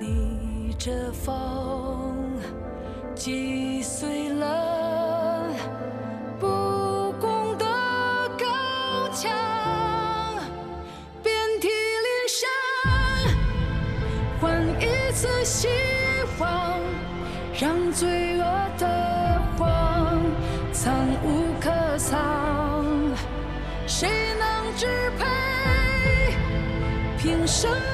逆着风，击碎了不公的高墙，遍体鳞伤，换一次希望，让罪恶的谎藏无可藏。谁能支配？凭什么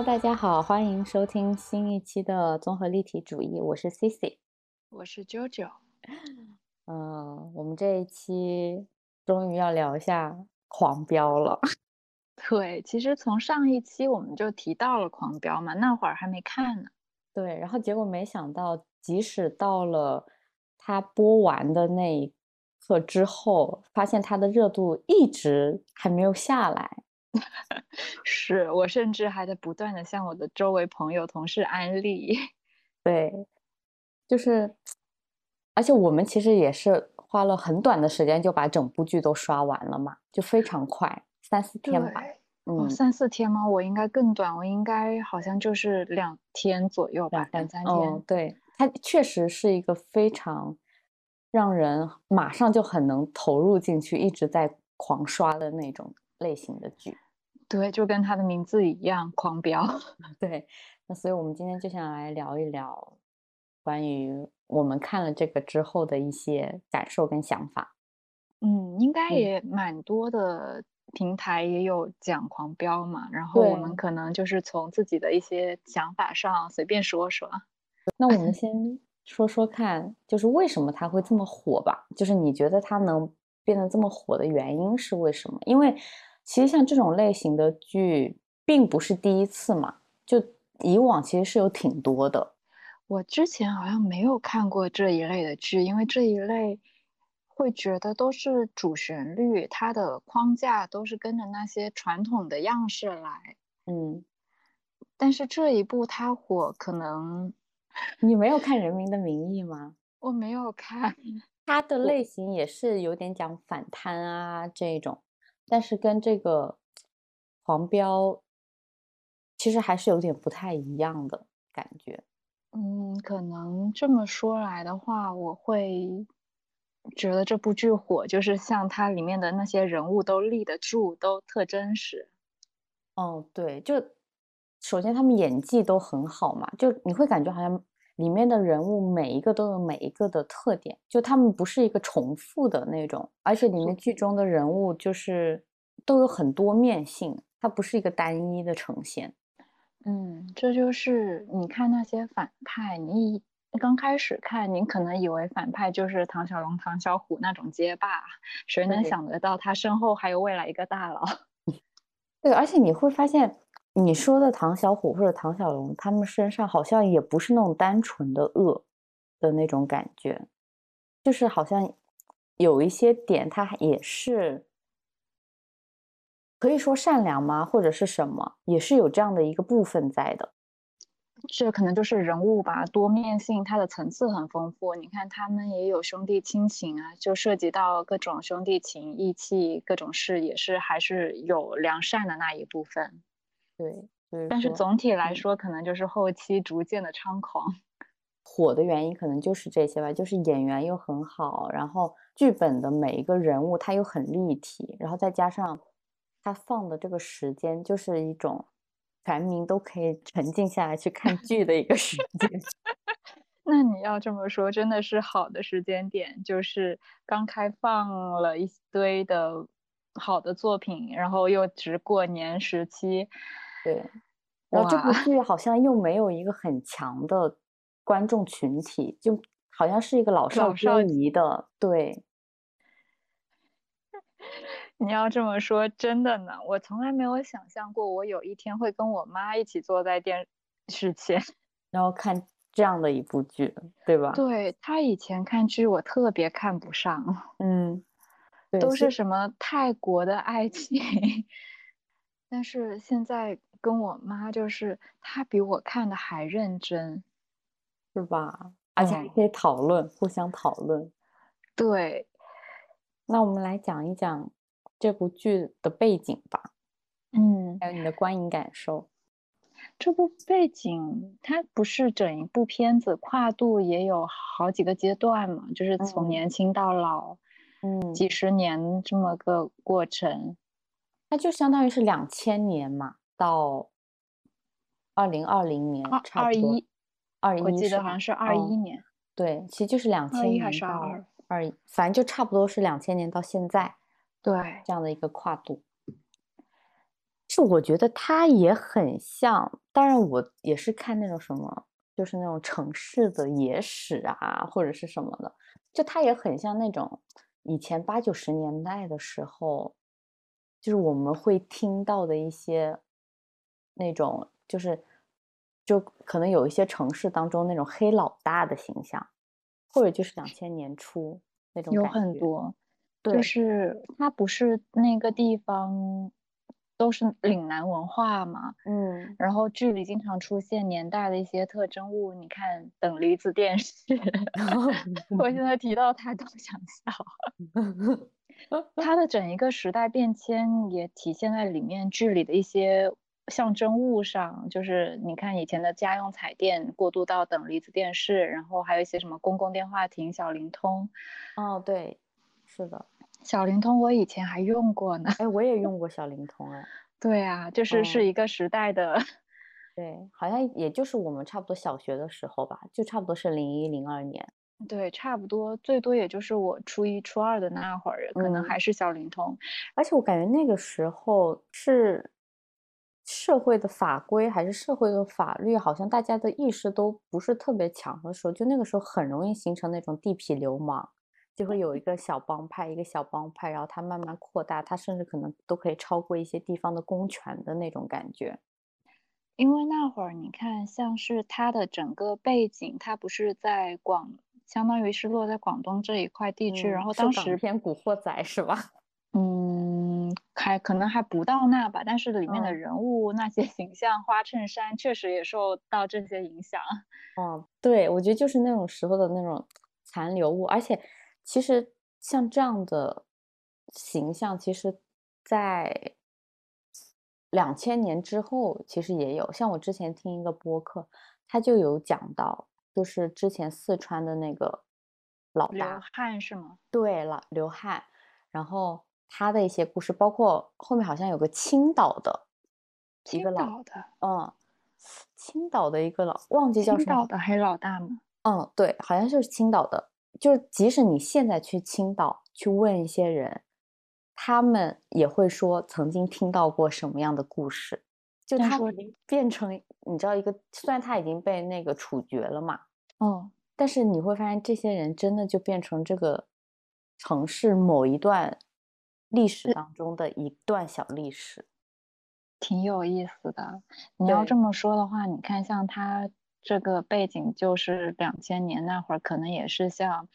Hello，大家好，欢迎收听新一期的综合立体主义，我是 Cici。我是 JoJo，嗯、我们这一期终于要聊一下狂飙了。对，其实从上一期我们就提到了《狂飙》嘛，那会儿还没看呢。对，然后结果没想到，即使到了它播完的那一刻之后，发现它的热度一直还没有下来。是我甚至还在不断的向我的周围朋友、同事安利。对，就是，而且我们其实也是花了很短的时间就把整部剧都刷完了嘛，就非常快，三四天吧。嗯，三四天吗？我应该更短，我应该好像就是两天左右吧，两三天。哦，对，它确实是一个非常让人马上就很能投入进去，一直在狂刷的那种类型的剧。对，就跟它的名字一样，狂飙。对，那所以我们今天就想来聊一聊关于我们看了这个之后的一些感受跟想法。嗯，应该嗯也蛮多的平台也有讲狂飙嘛，然后我们可能就是从自己的一些想法上随便说说。那我们 先说说看，就是为什么它会这么火吧？就是你觉得它能变得这么火的原因是为什么？因为其实像这种类型的剧并不是第一次嘛，就以往其实是有挺多的。我之前好像没有看过这一类的剧，因为这一类会觉得都是主旋律，它的框架都是跟着那些传统的样式来。嗯，但是这一部它火，可能 你没有看《人民的名义》吗？我没有看。它的类型也是有点讲反贪啊这种，但是跟这个黄标其实还是有点不太一样的感觉。嗯，可能这么说来的话，我会觉得这部剧火，就是像它里面的那些人物都立得住，都特真实。哦，对，就首先他们演技都很好嘛，就你会感觉好像里面的人物每一个都有每一个的特点，就他们不是一个重复的那种，而且里面剧中的人物就是都有很多面性，它不是一个单一的呈现。嗯，这就是你看那些反派，你一刚开始看，你可能以为反派就是唐小龙、唐小虎那种街霸，谁能想得到他身后还有未来一个大佬？对，而且你会发现，你说的唐小虎或者唐小龙，他们身上好像也不是那种单纯的恶的那种感觉，就是好像有一些点，他也是可以说善良吗？或者是什么，也是有这样的一个部分在的。这可能就是人物吧，多面性，它的层次很丰富。你看他们也有兄弟亲情啊，就涉及到各种兄弟情、义气，各种事也是还是有良善的那一部分。对，但是总体来嗯说，可能就是后期逐渐的猖狂。火的原因可能就是这些吧，就是演员又很好，然后剧本的每一个人物他又很立体，然后再加上他放的这个时间，就是一种全民都可以沉浸下来去看剧的一个时间。那你要这么说，真的是好的时间点，就是刚开放了一堆的好的作品，然后又值过年时期，对，然后这部剧好像又没有一个很强的观众群体，就好像是一个老少少皆宜的，对。你要这么说，真的呢，我从来没有想象过，我有一天会跟我妈一起坐在电视前。然后看这样的一部剧，对吧？对，她以前看剧，我特别看不上，嗯，都是什么泰国的爱情。但是现在跟我妈，就是她比我看的还认真。是吧？而且还可以讨论，互相讨论。对，那我们来讲一讲这部剧的背景吧。嗯，还有你的观影感受。这部背景它不是整一部片子跨度也有好几个阶段嘛，就是从年轻到老，嗯，几十年这么个过程。它就相当于是两千年嘛，到二零二零年，二二一，二一，我记得好像是二一年。对，其实就是两千年到二一，反正就差不多是两千年到现在，对，这样的一个跨度。是我觉得它也很像，当然我也是看那种什么，就是那种城市的野史啊，或者是什么的，就它也很像那种以前八九十年代的时候，就是我们会听到的一些那种，就是就可能有一些城市当中那种黑老大的形象，或者就是两千年初那种有很多，对，就是它不是那个地方。都是岭南文化嘛，嗯，然后剧里经常出现年代的一些特征物，你看等离子电视，我现在提到它都想笑。它的整一个时代变迁也体现在里面剧里的一些象征物上，就是你看以前的家用彩电过渡到等离子电视，然后还有一些什么公共电话亭、小灵通。哦，对，是的。小灵通我以前还用过呢，哎，我也用过 小灵通，哎，对啊，就是是一个时代的，对，好像也就是我们差不多小学的时候吧，就差不多是零一零二年，对，差不多，最多也就是我初一初二的那会儿，可能还是小灵通，而且我感觉那个时候是社会的法规还是社会的法律，好像大家的意识都不是特别强的时候，就那个时候很容易形成那种地痞流氓。就会有一个小帮派，一个小帮派，然后它慢慢扩大，它甚至可能都可以超过一些地方的公权的那种感觉。因为那会儿你看，像是他的整个背景，它不是在广，相当于是落在广东这一块地区，然后当时偏古惑仔是吧？嗯，还可能还不到那吧，但是里面的人物那些形象，花衬衫确实也受到这些影响。哦，对，我觉得就是那种时候的那种残留物，而且。其实像这样的形象，其实，在两千年之后，其实也有。像我之前听一个播客，他就有讲到，就是之前四川的那个老大刘汉是吗？对，老刘汉，然后他的一些故事，包括后面好像有个青岛的一个老的，嗯，青岛的一个老，忘记叫什么。青岛的黑老大吗？嗯，对，好像就是青岛的。就是即使你现在去青岛去问一些人，他们也会说曾经听到过什么样的故事。就他变成你知道一个，虽然他已经被那个处决了嘛，哦，但是你会发现这些人真的就变成这个城市某一段历史当中的一段小历史，挺有意思的。你要这么说的话，你看像他。这个背景就是两千年那会儿，可能也是像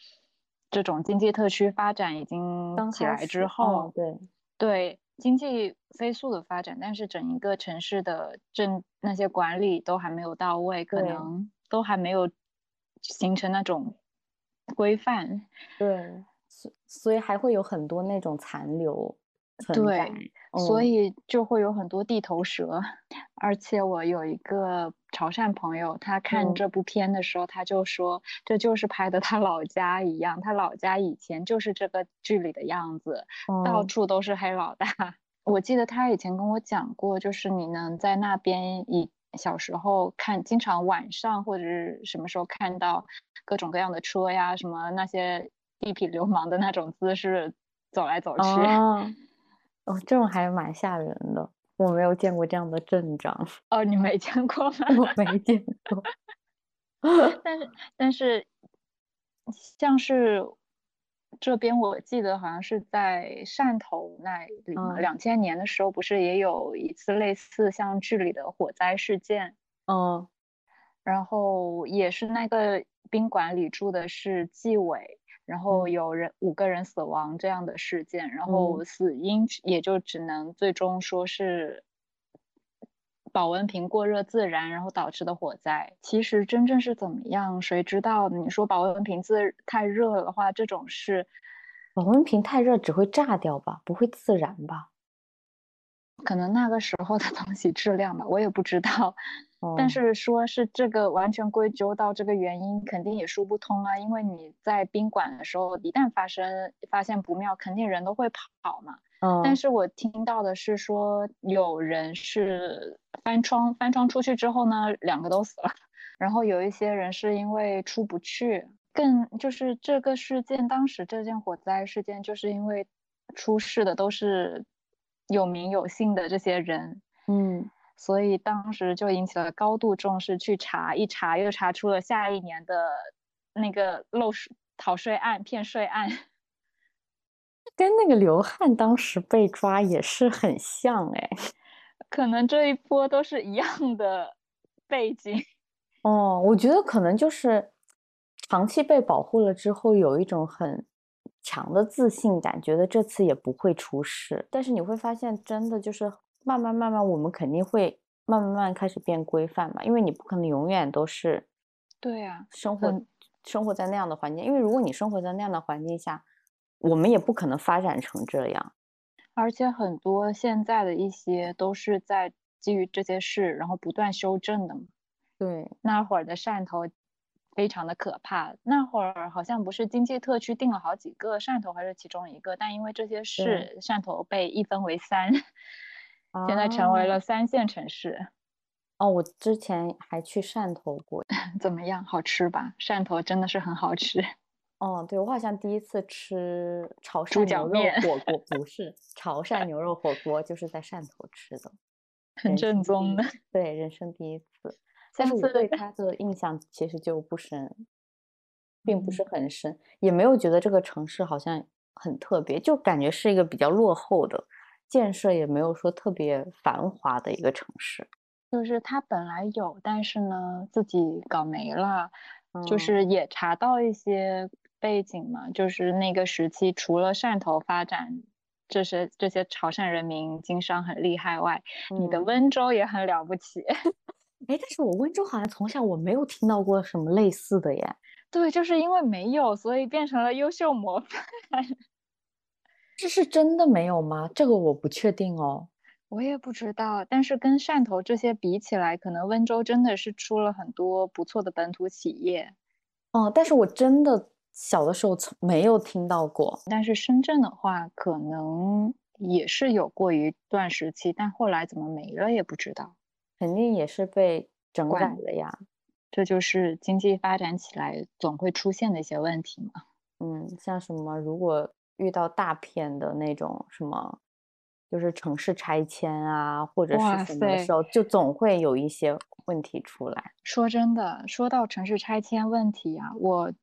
这种经济特区发展已经起来之后，对对经济飞速的发展，但是整一个城市的政那些管理都还没有到位，可能都还没有形成那种规范，对，所所以还会有很多那种残留。对，所以就会有很多地头蛇，而且我有一个潮汕朋友，他看这部片的时候，他就说这就是拍的他老家一样，他老家以前就是这个剧里的样子，到处都是黑老大。我记得他以前跟我讲过，就是你能在那边以小时候看，经常晚上或者是什么时候看到各种各样的车呀，什么那些地痞流氓的那种姿势走来走去。哦，这种还蛮吓人的，我没有见过这样的阵仗。哦，你没见过吗？我没见过。但是，但是，像是这边，我记得好像是在汕头那里嘛。两千年的时候，不是也有一次类似像剧里的火灾事件？嗯，然后也是那个宾馆里住的是纪委。然后有人五个人死亡这样的事件，然后死因也就只能最终说是保温瓶过热自燃，然后导致的火灾。其实真正是怎么样，谁知道？你说保温瓶自太热的话，这种是，保温瓶太热只会炸掉吧，不会自燃吧？可能那个时候的 东西质量吧，我也不知道。但是说是这个完全归咎到这个原因，肯定也说不通啊。因为你在宾馆的时候，一旦发生发现不妙，肯定人都会跑嘛。嗯。但是我听到的是说，有人是翻窗翻窗出去之后呢，两个都死了。然后有一些人是因为出不去，更就是这个事件当时这件火灾事件，就是因为出事的都是有名有姓的这些人。嗯。所以当时就引起了高度重视，去查一查，又查出了下一年的那个漏税逃税案、骗税案，跟那个刘汉当时被抓也是很像哎，可能这一波都是一样的背景。哦，我觉得可能就是长期被保护了之后，有一种很强的自信感，觉得这次也不会出事。但是你会发现，真的就是。慢慢慢慢，我们肯定会慢慢慢开始变规范嘛，因为你不可能永远都是，对呀，生活生活在那样的环境，因为如果你生活在那样的环境下，我们也不可能发展成这样。而且很多现在的一些都是在基于这些事，然后不断修正的嘛。对，那会儿的汕头非常的可怕，那会儿好像不是经济特区定了好几个，汕头还是其中一个，但因为这些事，汕头被一分为三。现在成为了三线城市。哦，我之前还去汕头过，怎么样？好吃吧？汕头真的是很好吃。哦，对，我好像第一次吃潮汕牛肉火锅，不是潮汕牛肉火锅，就是在汕头吃的，很正宗的。对，人生第一次。但是我对他的印象其实就不深，并不是很深，也没有觉得这个城市好像很特别，就感觉是一个比较落后的。建设也没有说特别繁华的一个城市，就是它本来有，但是呢自己搞没了，就是也查到一些背景嘛，就是那个时期除了汕头发展，这些这些潮汕人民经商很厉害外，你的温州也很了不起。哎，但是我温州好像从小我没有听到过什么类似的耶。对，就是因为没有，所以变成了优秀模范。这是真的没有吗？这个我不确定哦，我也不知道。但是跟汕头这些比起来，可能温州真的是出了很多不错的本土企业。哦，但是我真的小的时候从没有听到过。但是深圳的话，可能也是有过一段时期，但后来怎么没了也不知道。肯定也是被整改了呀。这就是经济发展起来总会出现的一些问题嘛。嗯，像什么如果。遇到大片的那种什么，就是城市拆迁啊，或者是什么的时候，就总会有一些问题出来。说真的，说到城市拆迁问题啊，我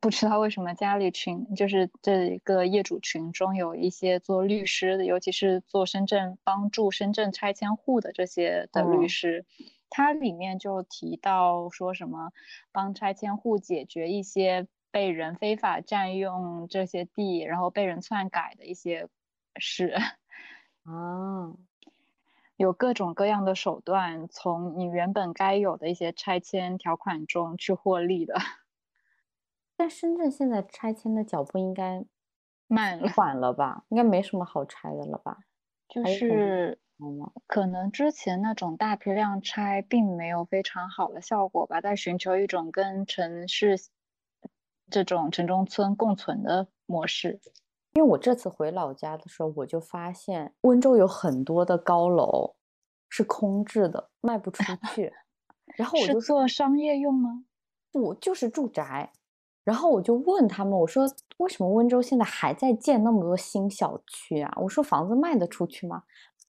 不知道为什么家里群就是这个业主群中有一些做律师的，尤其是做深圳帮助深圳拆迁户的这些的律师，他里面就提到说什么帮拆迁户解决一些。被人非法占用这些地，然后被人篡改的一些事，啊，有各种各样的手段，从你原本该有的一些拆迁条款中去获利的。但深圳现在拆迁的脚步应该慢了，缓了吧？应该没什么好拆的了吧？就是可能之前那种大批量拆并没有非常好的效果吧，在寻求一种跟城市。这种城中村共存的模式，因为我这次回老家的时候，我就发现温州有很多的高楼是空置的，卖不出去。然后我就做商业用吗？不，就是住宅。然后我就问他们，我说为什么温州现在还在建那么多新小区啊？我说房子卖得出去吗？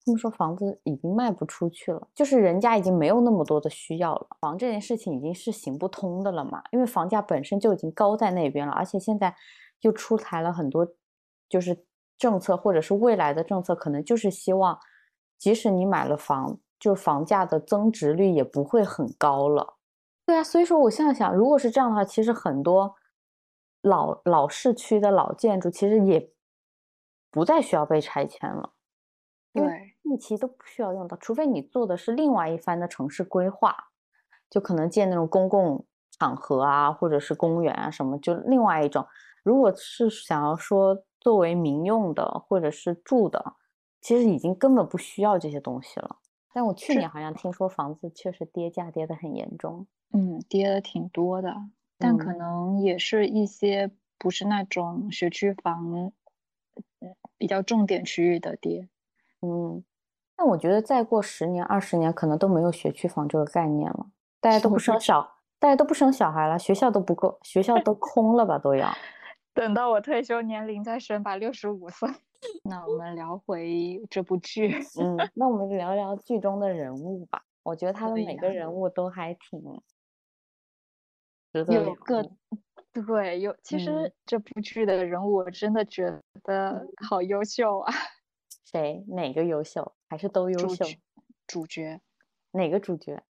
他们说房子已经卖不出去了，就是人家已经没有那么多的需要了。房这件事情已经是行不通的了嘛，因为房价本身就已经高在那边了，而且现在又出台了很多就是政策，或者是未来的政策，可能就是希望，即使你买了房，就房价的增值率也不会很高了。对啊，所以说我现在想，如果是这样的话，其实很多老老市区的老建筑其实也不再需要被拆迁了。对。你其实都不需要用到，除非你做的是另外一番的城市规划，就可能建那种公共场合啊，或者是公园啊什么，就另外一种。如果是想要说作为民用的或者是住的，其实已经根本不需要这些东西了。但我去年好像听说房子确实跌价跌得很严重，嗯，跌的挺多的，但可能也是一些不是那种学区房，比较重点区域的跌，嗯。但我觉得再过十年二十年，可能都没有学区房这个概念了，大家都不生小，大家都不生小孩了，学校都不够，学校都空了吧都要。等到我退休年龄再生吧，六十五岁。那我们聊回这部剧，嗯，那我们聊聊剧中的人物吧。我觉得他们每个人物都还挺值得有个对有。其实这部剧的人物我真的觉得好优秀啊。谁？哪个优秀？还是都优秀？主角？哪个主角？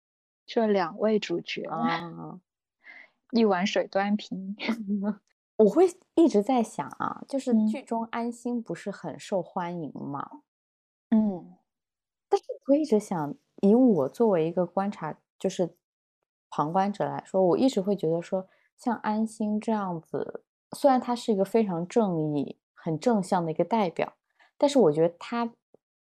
这两位主角啊。一碗水端平。我会一直在想啊，就是剧中安心不是很受欢迎吗？嗯，但是我一直想，以我作为一个观察，就是旁观者来说，我一直会觉得说，像安心这样子，虽然他是一个非常正义、很正向的一个代表，但是我觉得他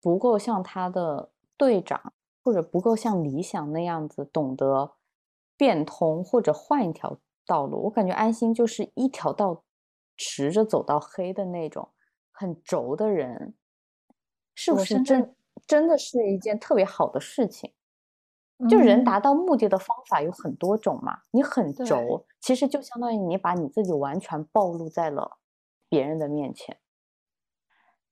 不够像他的队长，或者不够像理想那样子懂得变通或者换一条。道路，我感觉安心就是一条道，直着走到黑的那种，很轴的人，是不是真真的是一件特别好的事情？就人达到目的的方法有很多种嘛，你很轴，其实就相当于你把你自己完全暴露在了别人的面前，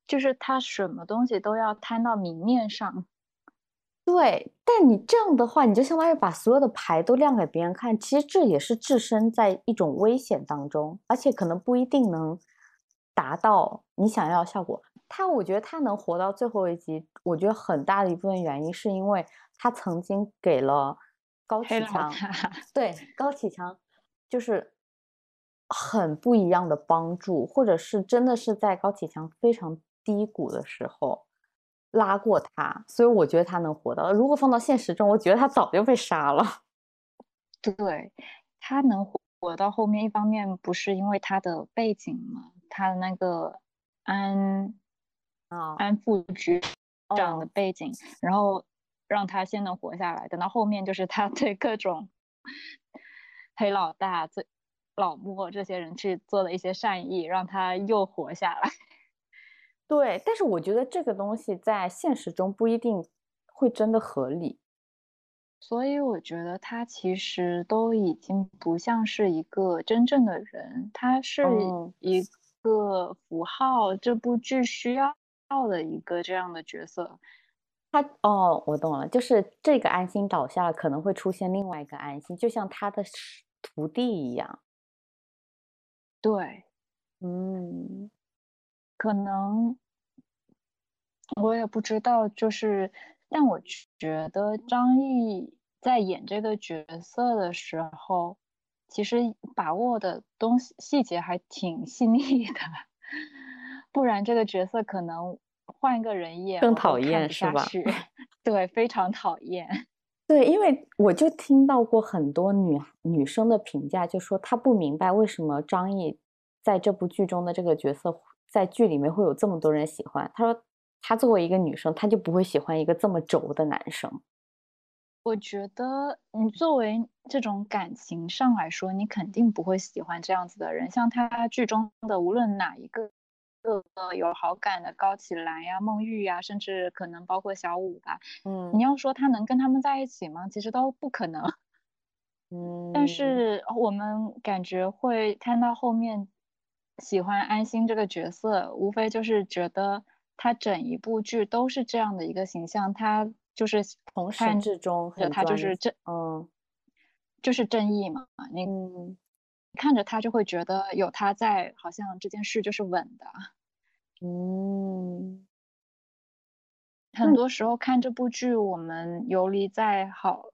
就是他什么东西都要摊到明面上。对，但你这样的话，你就相当于把所有的牌都亮给别人看，其实这也是置身在一种危险当中，而且可能不一定能达到你想要的效果。他，我觉得他能活到最后一集，我觉得很大的一部分原因是因为他曾经给了高启强，对高启强就是很不一样的帮助，或者是真的是在高启强非常低谷的时候。拉过他，所以我觉得他能活到。如果放到现实中，我觉得他早就被杀了。对他能活到后面，一方面不是因为他的背景嘛，他的那个安啊安副局长的背景，然后让他先能活下来。等到后面，就是他对各种黑老大、最老莫这些人去做了一些善意，让他又活下来。对，但是我觉得这个东西在现实中不一定会真的合理，所以我觉得他其实都已经不像是一个真正的人，他是一个符号，这部剧需要的一个这样的角色。他哦，我懂了，就是这个安心倒下了，可能会出现另外一个安心，就像他的徒弟一样。对，嗯。可能我也不知道，就是，但我觉得张译在演这个角色的时候，其实把握的东西细节还挺细腻的，不然这个角色可能换一个人演更讨厌是吧？对，非常讨厌。对，因为我就听到过很多女女生的评价，就说她不明白为什么张译在这部剧中的这个角色。在剧里面会有这么多人喜欢。她说，她作为一个女生，她就不会喜欢一个这么轴的男生。我觉得，你作为这种感情上来说，你肯定不会喜欢这样子的人。像他剧中的无论哪一个个有好感的高启兰呀、孟玉呀，甚至可能包括小五吧，嗯，你要说他能跟他们在一起吗？其实都不可能。嗯，但是我们感觉会看到后面。喜欢安心这个角色，无非就是觉得他整一部剧都是这样的一个形象，他就是从始至终，他就是正，嗯，就是正义嘛。你看着他就会觉得有他在，好像这件事就是稳的。嗯，很多时候看这部剧，我们游离在好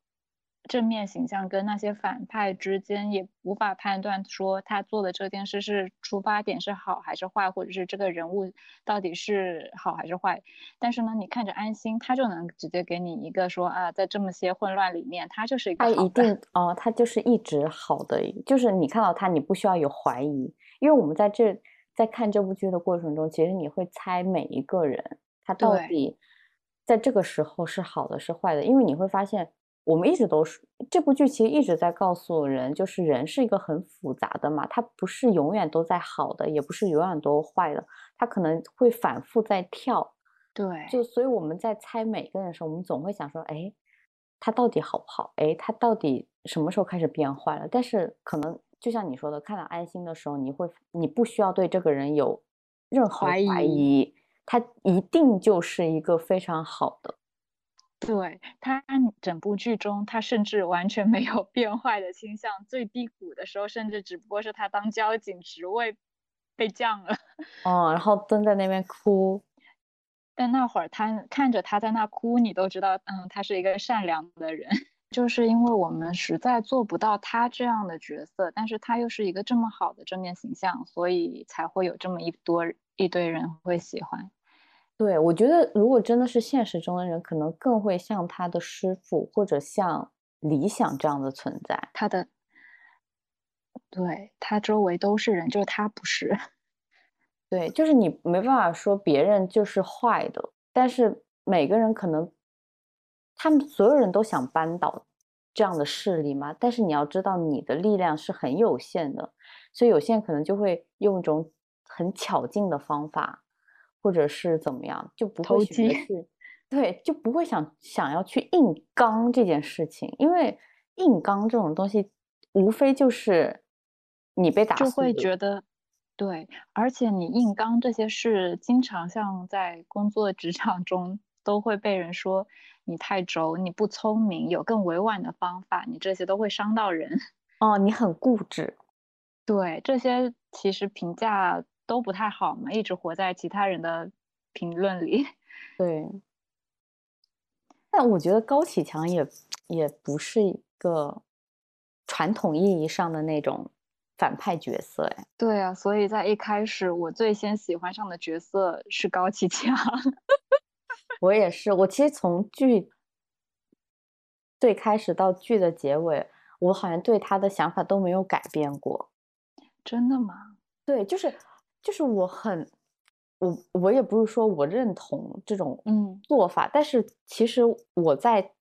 正面形象跟那些反派之间也无法判断说他做的这件事是出发点是好还是坏，或者是这个人物到底是好还是坏。但是呢，你看着安心，他就能直接给你一个说啊，在这么些混乱里面，他就是一个他一定哦，他就是一直好的，就是你看到他，你不需要有怀疑，因为我们在这在看这部剧的过程中，其实你会猜每一个人他到底在这个时候是好的是坏的，因为你会发现。我们一直都是这部剧，其实一直在告诉人，就是人是一个很复杂的嘛，他不是永远都在好的，也不是永远都坏的，他可能会反复在跳。对，就所以我们在猜每个人的时候，我们总会想说，哎，他到底好不好？哎，他到底什么时候开始变坏了？但是可能就像你说的，看到安心的时候，你会你不需要对这个人有任何怀疑，他一定就是一个非常好的。对他整部剧中，他甚至完全没有变坏的倾向。最低谷的时候，甚至只不过是他当交警职位被降了。哦，然后蹲在那边哭。但那会儿他看着他在那哭，你都知道，嗯，他是一个善良的人。就是因为我们实在做不到他这样的角色，但是他又是一个这么好的正面形象，所以才会有这么一多一堆人会喜欢。对，我觉得如果真的是现实中的人，可能更会像他的师傅或者像理想这样的存在。他的，对他周围都是人，就是他不是。对，就是你没办法说别人就是坏的，但是每个人可能，他们所有人都想扳倒这样的势力嘛。但是你要知道，你的力量是很有限的，所以有些人可能就会用一种很巧劲的方法。或者是怎么样，就不会选择去，对，就不会想想要去硬刚这件事情，因为硬刚这种东西，无非就是你被打，就会觉得，对，而且你硬刚这些事，经常像在工作职场中都会被人说你太轴，你不聪明，有更委婉的方法，你这些都会伤到人。哦，你很固执，对，这些其实评价。都不太好嘛，一直活在其他人的评论里。对，但我觉得高启强也也不是一个传统意义上的那种反派角色，哎。对啊，所以在一开始我最先喜欢上的角色是高启强。我也是，我其实从剧最开始到剧的结尾，我好像对他的想法都没有改变过。真的吗？对，就是。就是我很，我我也不是说我认同这种嗯做法，但是其实我在，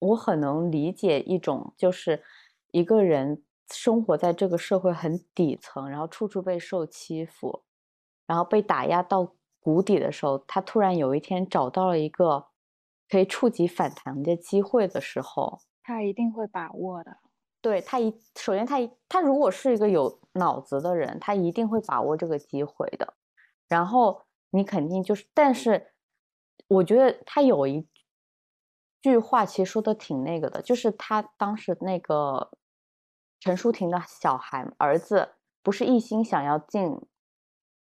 我很能理解一种，就是一个人生活在这个社会很底层，然后处处被受欺负，然后被打压到谷底的时候，他突然有一天找到了一个可以触及反弹的机会的时候，他一定会把握的。对他一首先他一他如果是一个有脑子的人，他一定会把握这个机会的。然后你肯定就是，但是我觉得他有一句话其实说的挺那个的，就是他当时那个陈淑婷的小孩儿子不是一心想要进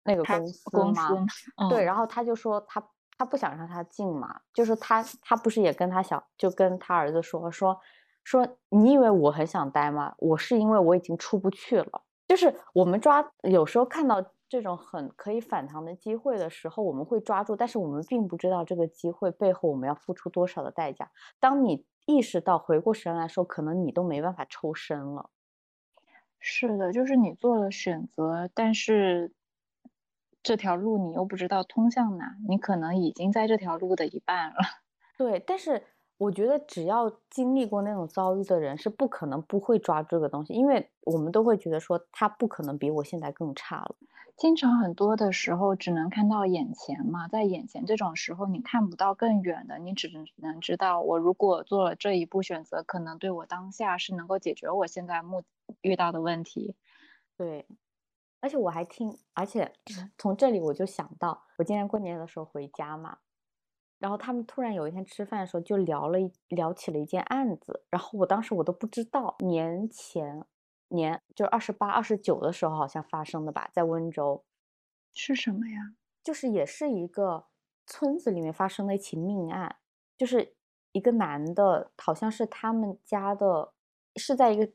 那个公司吗？对，然后他就说他他不想让他进嘛，就是他他不是也跟他小就跟他儿子说说。说你以为我很想待吗？我是因为我已经出不去了。就是我们抓，有时候看到这种很可以反弹的机会的时候，我们会抓住，但是我们并不知道这个机会背后我们要付出多少的代价。当你意识到回过神来说，可能你都没办法抽身了。是的，就是你做了选择，但是这条路你又不知道通向哪，你可能已经在这条路的一半了。对，但是。我觉得只要经历过那种遭遇的人是不可能不会抓住这个东西，因为我们都会觉得说他不可能比我现在更差了。经常很多的时候只能看到眼前嘛，在眼前这种时候你看不到更远的，你只能知道我如果做了这一步选择，可能对我当下是能够解决我现在目遇到的问题。对，而且我还听，而且从这里我就想到，我今年过年的时候回家嘛。然后他们突然有一天吃饭的时候就聊了聊起了一件案子，然后我当时我都不知道，年前年就二十八、二十九的时候好像发生的吧，在温州，是什么呀？就是也是一个村子里面发生的一起命案，就是一个男的，好像是他们家的，是在一个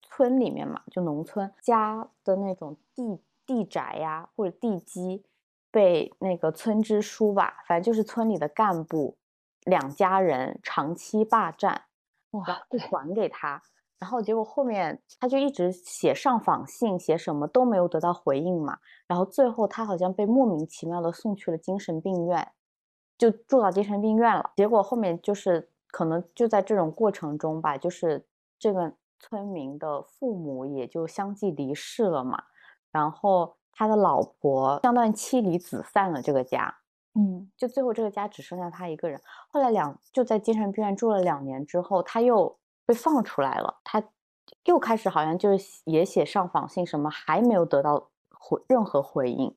村里面嘛，就农村家的那种地地宅呀，或者地基，被那个村支书吧，反正就是村里的干部两家人长期霸占，哇，不还给他。然后结果后面他就一直写上访信，写什么都没有得到回应嘛。然后最后他好像被莫名其妙的送去了精神病院，就住到精神病院了。结果后面就是可能就在这种过程中吧，就是这个村民的父母也就相继离世了嘛。然后他的老婆相当于妻离子散了这个家，嗯，就最后这个家只剩下他一个人。后来两就在精神病院住了两年之后，他又。被放出来了，他又开始好像就是也写上访信，什么还没有得到回任何回应，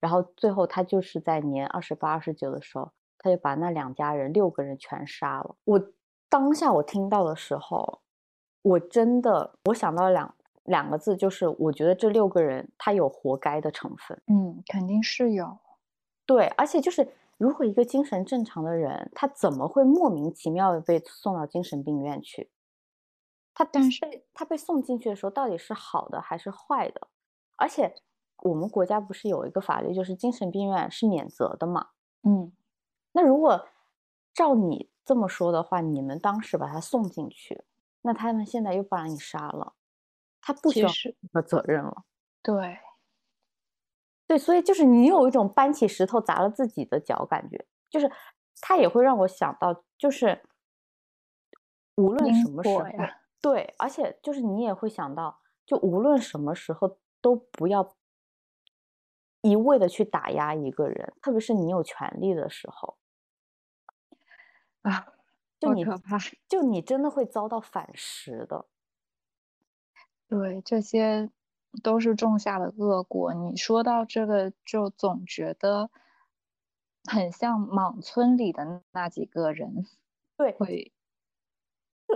然后最后他就是在年二十八、二十九的时候，他就把那两家人六个人全杀了。我当下我听到的时候，我真的我想到两两个字，就是我觉得这六个人他有活该的成分。嗯，肯定是有。对，而且就是如果一个精神正常的人，他怎么会莫名其妙的被送到精神病院去？他但是他被送进去的时候，到底是好的还是坏的？而且我们国家不是有一个法律，就是精神病院是免责的嘛？嗯，那如果照你这么说的话，你们当时把他送进去，那他们现在又把你杀了，他不需要任何责任了。对，对，所以就是你有一种搬起石头砸了自己的脚感觉，就是他也会让我想到，就是无论什么时候。对，而且就是你也会想到，就无论什么时候都不要一味的去打压一个人，特别是你有权利的时候啊，就你，就你真的会遭到反噬的。对，这些都是种下的恶果。你说到这个，就总觉得很像莽村里的那几个人，对，会。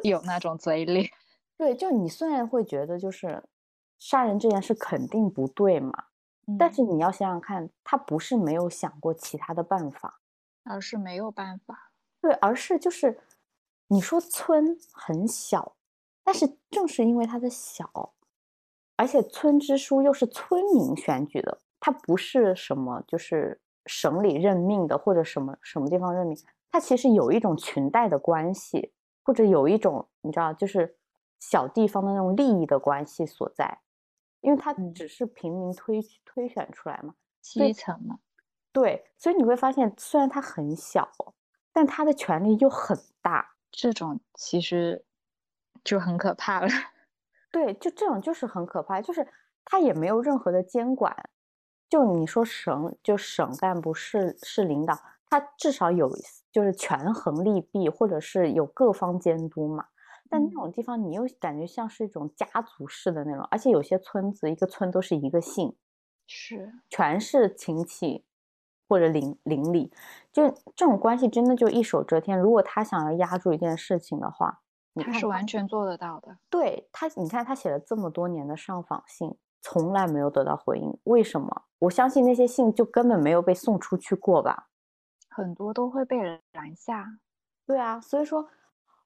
有那种嘴脸，对，就你虽然会觉得就是杀人这件事肯定不对嘛，但是你要想想看，他不是没有想过其他的办法，而是没有办法。对，而是就是你说村很小，但是正是因为它的小，而且村支书又是村民选举的，他不是什么就是省里任命的或者什么什么地方任命，他其实有一种裙带的关系。或者有一种你知道，就是小地方的那种利益的关系所在，因为他只是平民推推选出来嘛，基层嘛，对，所以你会发现，虽然他很小，但他的权力又很大，这种其实就很可怕了。对，就这种就是很可怕，就是他也没有任何的监管，就你说省就省干部是是领导。他至少有就是权衡利弊，或者是有各方监督嘛。但那种地方你又感觉像是一种家族式的那种，而且有些村子一个村都是一个姓，是全是亲戚或者邻邻里，就这种关系真的就一手遮天。如果他想要压住一件事情的话，他是完全做得到的。对他，你看他写了这么多年的上访信，从来没有得到回应，为什么？我相信那些信就根本没有被送出去过吧。很多都会被人拦下，对啊，所以说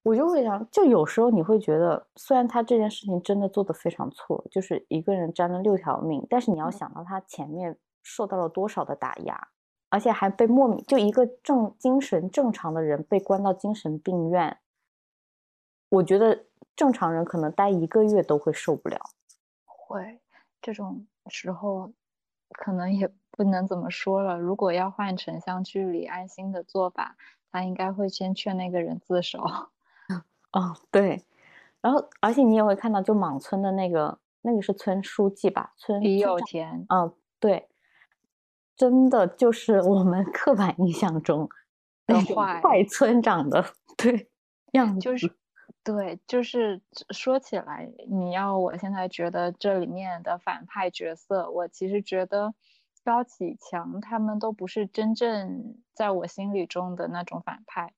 我就会想，就有时候你会觉得，虽然他这件事情真的做得非常错，就是一个人沾了六条命，但是你要想到他前面受到了多少的打压，而且还被莫名就一个正精神正常的人被关到精神病院，我觉得正常人可能待一个月都会受不了，会这种时候可能也。不能怎么说了。如果要换成像剧里安心的做法，他应该会先劝那个人自首。哦，对。然后，而且你也会看到，就莽村的那个，那个是村书记吧？村李有田。嗯，对。真的就是我们刻板印象中的坏村长的 对样子。就是，对，就是说起来，你要我现在觉得这里面的反派角色，我其实觉得。高启强他们都不是真正在我心里中的那种反派，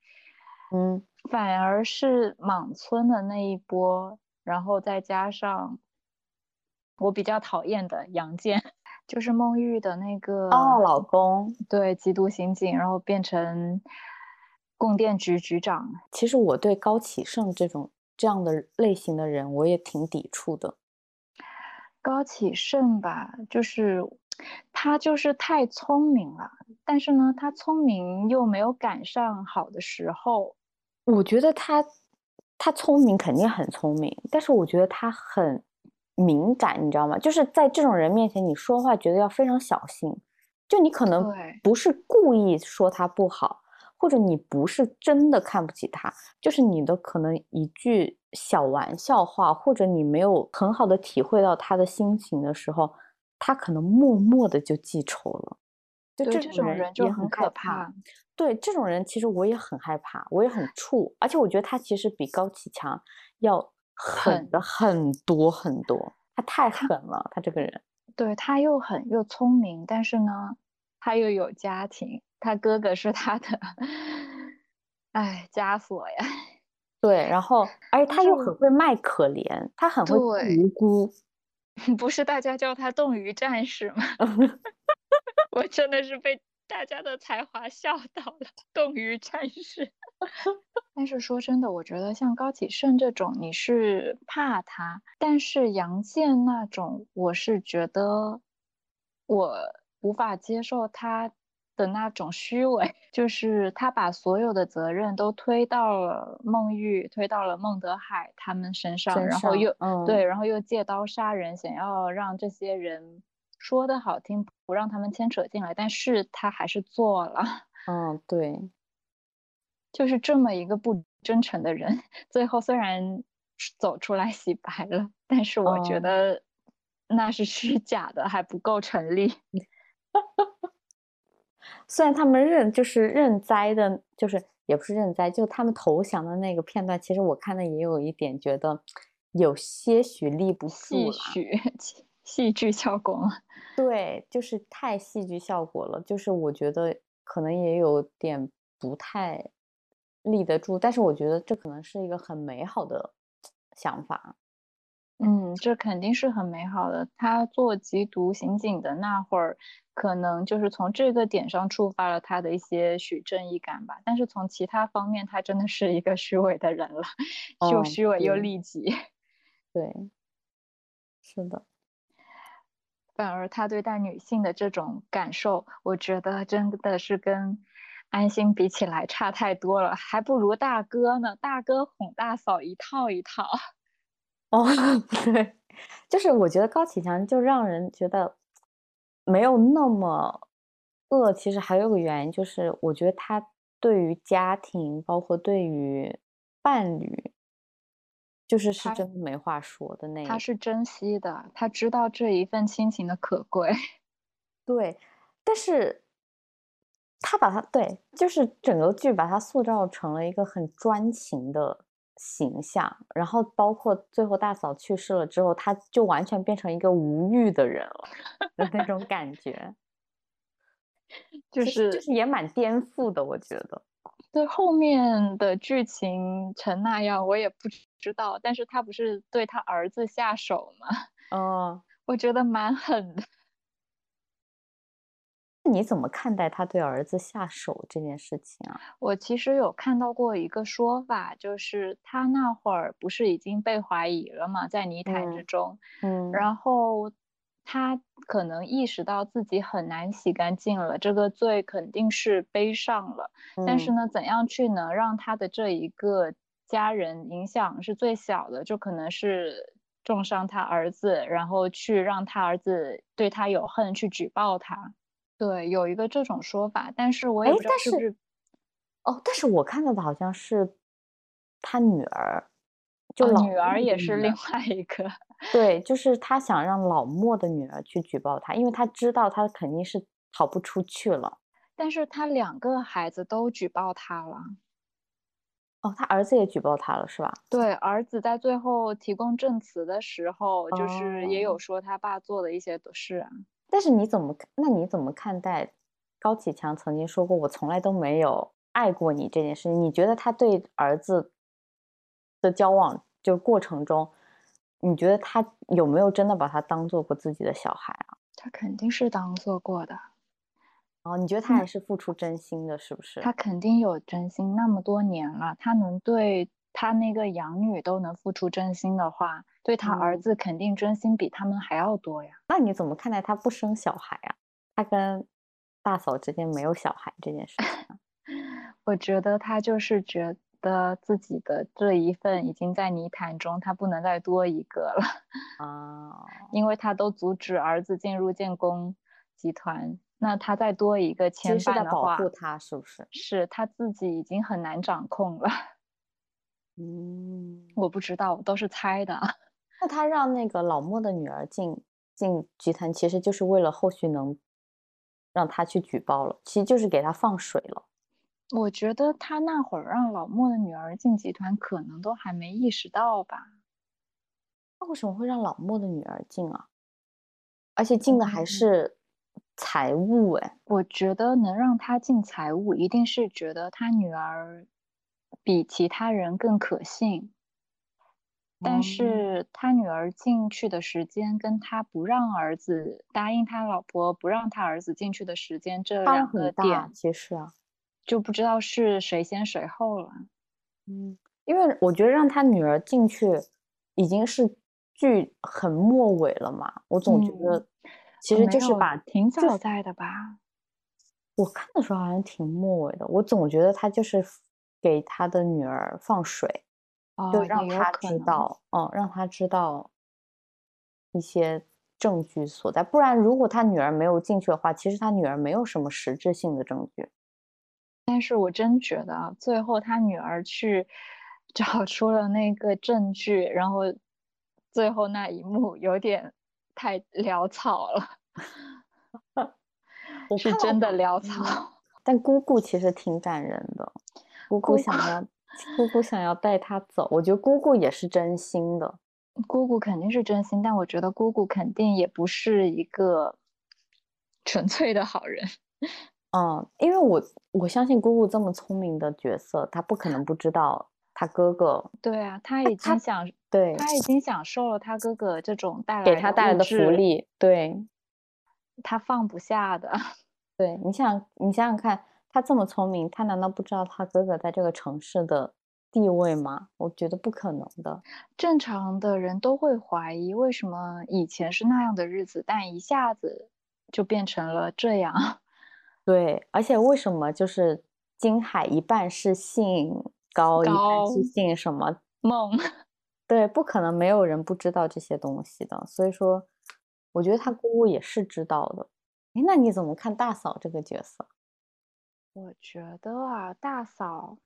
嗯，反而是莽村的那一波，然后再加上我比较讨厌的杨建，就是孟玉的那个哦老公，对缉毒刑警，然后变成供电局局长。其实我对高启盛这种这样的类型的人，我也挺抵触的。高启盛吧，就是他就是太聪明了，但是呢，他聪明又没有赶上好的时候。我觉得他他聪明肯定很聪明，但是我觉得他很敏感，你知道吗？就是在这种人面前，你说话觉得要非常小心。就你可能不是故意说他不好，或者你不是真的看不起他，就是你的可能一句小玩笑话，或者你没有很好的体会到他的心情的时候，他可能默默的就记仇了。就这种人就很可怕。对这种人，其实我也很害怕，我也很怵，而且我觉得他其实比高启强要狠的很多很多，他太狠了，他这个人。对他又狠又聪明，但是呢，他又有家庭，他哥哥是他的，哎，枷锁呀。对，然后，而且他又很会卖可怜，他很会无辜。不是大家叫他冻鱼战士吗？我真的是被大家的才华笑到了，冻鱼战士。但是说真的，我觉得像高启盛这种，你是怕他；但是杨建那种，我是觉得我无法接受他的那种虚伪，就是他把所有的责任都推到了孟玉，推到了孟德海他们身上，然后又对，然后又借刀杀人，想要让这些人说的好听，不让他们牵扯进来，但是他还是做了。嗯，对。就是这么一个不真诚的人，最后虽然走出来洗白了，但是我觉得那是虚假的，还不够成立。虽然他们认就是认栽的，就是也不是认栽，就他们投降的那个片段，其实我看的也有一点觉得有些许立不住了，戏剧戏剧效果吗？对，就是太戏剧效果了，就是我觉得可能也有点不太。立得住，但是我觉得这可能是一个很美好的想法。嗯，这肯定是很美好的。他做缉毒刑警的那会儿，可能就是从这个点上触发了他的一些许正义感吧。但是从其他方面，他真的是一个虚伪的人了，又虚伪又利己。对，是的。反而他对待女性的这种感受，我觉得真的是跟。安心比起来差太多了，还不如大哥呢。大哥哄大嫂一套一套。哦，对，就是我觉得高启强就让人觉得没有那么恶。其实还有个原因，就是我觉得他对于家庭，包括对于伴侣，就是是真的没话说的那。他是珍惜的，他知道这一份亲情的可贵。对，但是。他把他对，就是整个剧把他塑造成了一个很专情的形象，然后包括最后大嫂去世了之后，他就完全变成一个无欲的人了的那种感觉，就是就是也蛮颠覆的，我觉得。对后面的剧情成那样，我也不知道，但是他不是对他儿子下手吗？哦，我觉得蛮狠的。你怎么看待他对儿子下手这件事情啊？我其实有看到过一个说法，就是他那会儿不是已经被怀疑了嘛，在泥潭之中，嗯，然后他可能意识到自己很难洗干净了，这个罪肯定是背上了。但是呢，怎样去能让他的这一个家人影响是最小的？就可能是重伤他儿子，然后去让他儿子对他有恨，去举报他。对，有一个这种说法，但是我也不知道是不是。哦，但是我看到的好像是他女儿，就女儿也是另外一个。对，就是他想让老莫的女儿去举报他，因为他知道他肯定是逃不出去了。但是他两个孩子都举报他了。哦，他儿子也举报他了，是吧？对，儿子在最后提供证词的时候，就是也有说他爸做的一些事啊。但是你怎么那你怎么看待高启强曾经说过我从来都没有爱过你这件事情？你觉得他对儿子的交往就过程中，你觉得他有没有真的把他当做过自己的小孩啊？他肯定是当做过的。哦，你觉得他还是付出真心的，是不是？他肯定有真心，那么多年了，他能对他那个养女都能付出真心的话，对他儿嗯子肯定真心比他们还要多呀。那你怎么看待他不生小孩啊？他跟大嫂之间没有小孩这件事？我觉得他就是觉得自己的这一份已经在泥潭中，他不能再多一个了，啊，因为他都阻止儿子进入建工集团，那他再多一个牵其实是在保绊的话，护他，是不是？是他自己已经很难掌控了。嗯，我不知道，我都是猜的啊。那他让那个老莫的女儿进进集团，其实就是为了后续能让他去举报了，其实就是给他放水了。我觉得他那会儿让老莫的女儿进集团，可能都还没意识到吧。那为什么会让老莫的女儿进啊？而且进的还嗯是财务哎，我觉得能让他进财务，一定是觉得他女儿比其他人更可信。但哦是他女儿进去的时间跟他不让儿子答应他老婆不让他儿子进去的时间，这差两个，点其实啊，就不知道是谁先谁后了。嗯，因为我觉得让他女儿进去已经是剧很末尾了嘛，我总觉嗯得其实就是把挺早在的吧？我看的时候好像挺末尾的，我总觉得他就是给他的女儿放水，就哦，让他。知道，嗯，让他知道一些证据所在，不然如果他女儿没有进去的话，其实他女儿没有什么实质性的证据。但是我真觉得啊，最后他女儿去 找出了那个证据，然后最后那一幕有点太潦草了，是真的潦嗯草。但姑姑其实挺感人的，姑姑姑想姑要，姑姑想要带他走，我觉得姑姑也是真心的。姑姑肯定是真心，但我觉得姑姑肯定也不是一个纯粹的好人。嗯，因为我我相信姑姑这么聪明的角色，她不可能不知道她哥哥对啊，她已经享，对她已经享受了她哥哥这种带给来的物他带来的福，利，对她放不下的。对，你想你想想看，他这么聪明，他难道不知道他哥哥在这个城市的地位吗？我觉得不可能的。正常的人都会怀疑，为什么以前是那样的日子，但一下子就变成了这样。对，而且为什么就是金海一半是姓高，一半是姓什么？梦，对，不可能没有人不知道这些东西的。所以说，我觉得他姑姑也是知道的。哎，那你怎么看大嫂这个角色？我觉得啊，大嫂，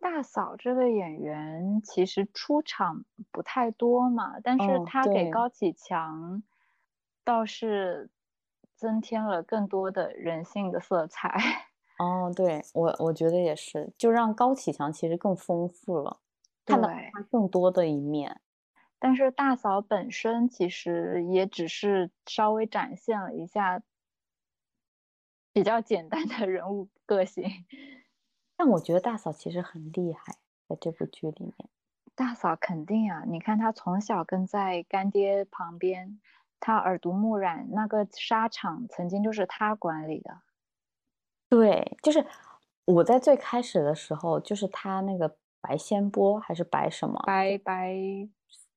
大嫂这位演员其实出场不太多嘛，但是嗯她给高启强倒是增添了更多的人性的色彩。哦，对，我我觉得也是，就让高启强其实更丰富了，看到对他更多的一面。但是大嫂本身其实也只是稍微展现了一下比较简单的人物个性。但我觉得大嫂其实很厉害，在这部剧里面。大嫂肯定啊，你看她从小跟在干爹旁边，她耳濡目染，那个沙场曾经就是她管理的。对，就是我在最开始的时候，就是她那个白仙波还是白什么？白白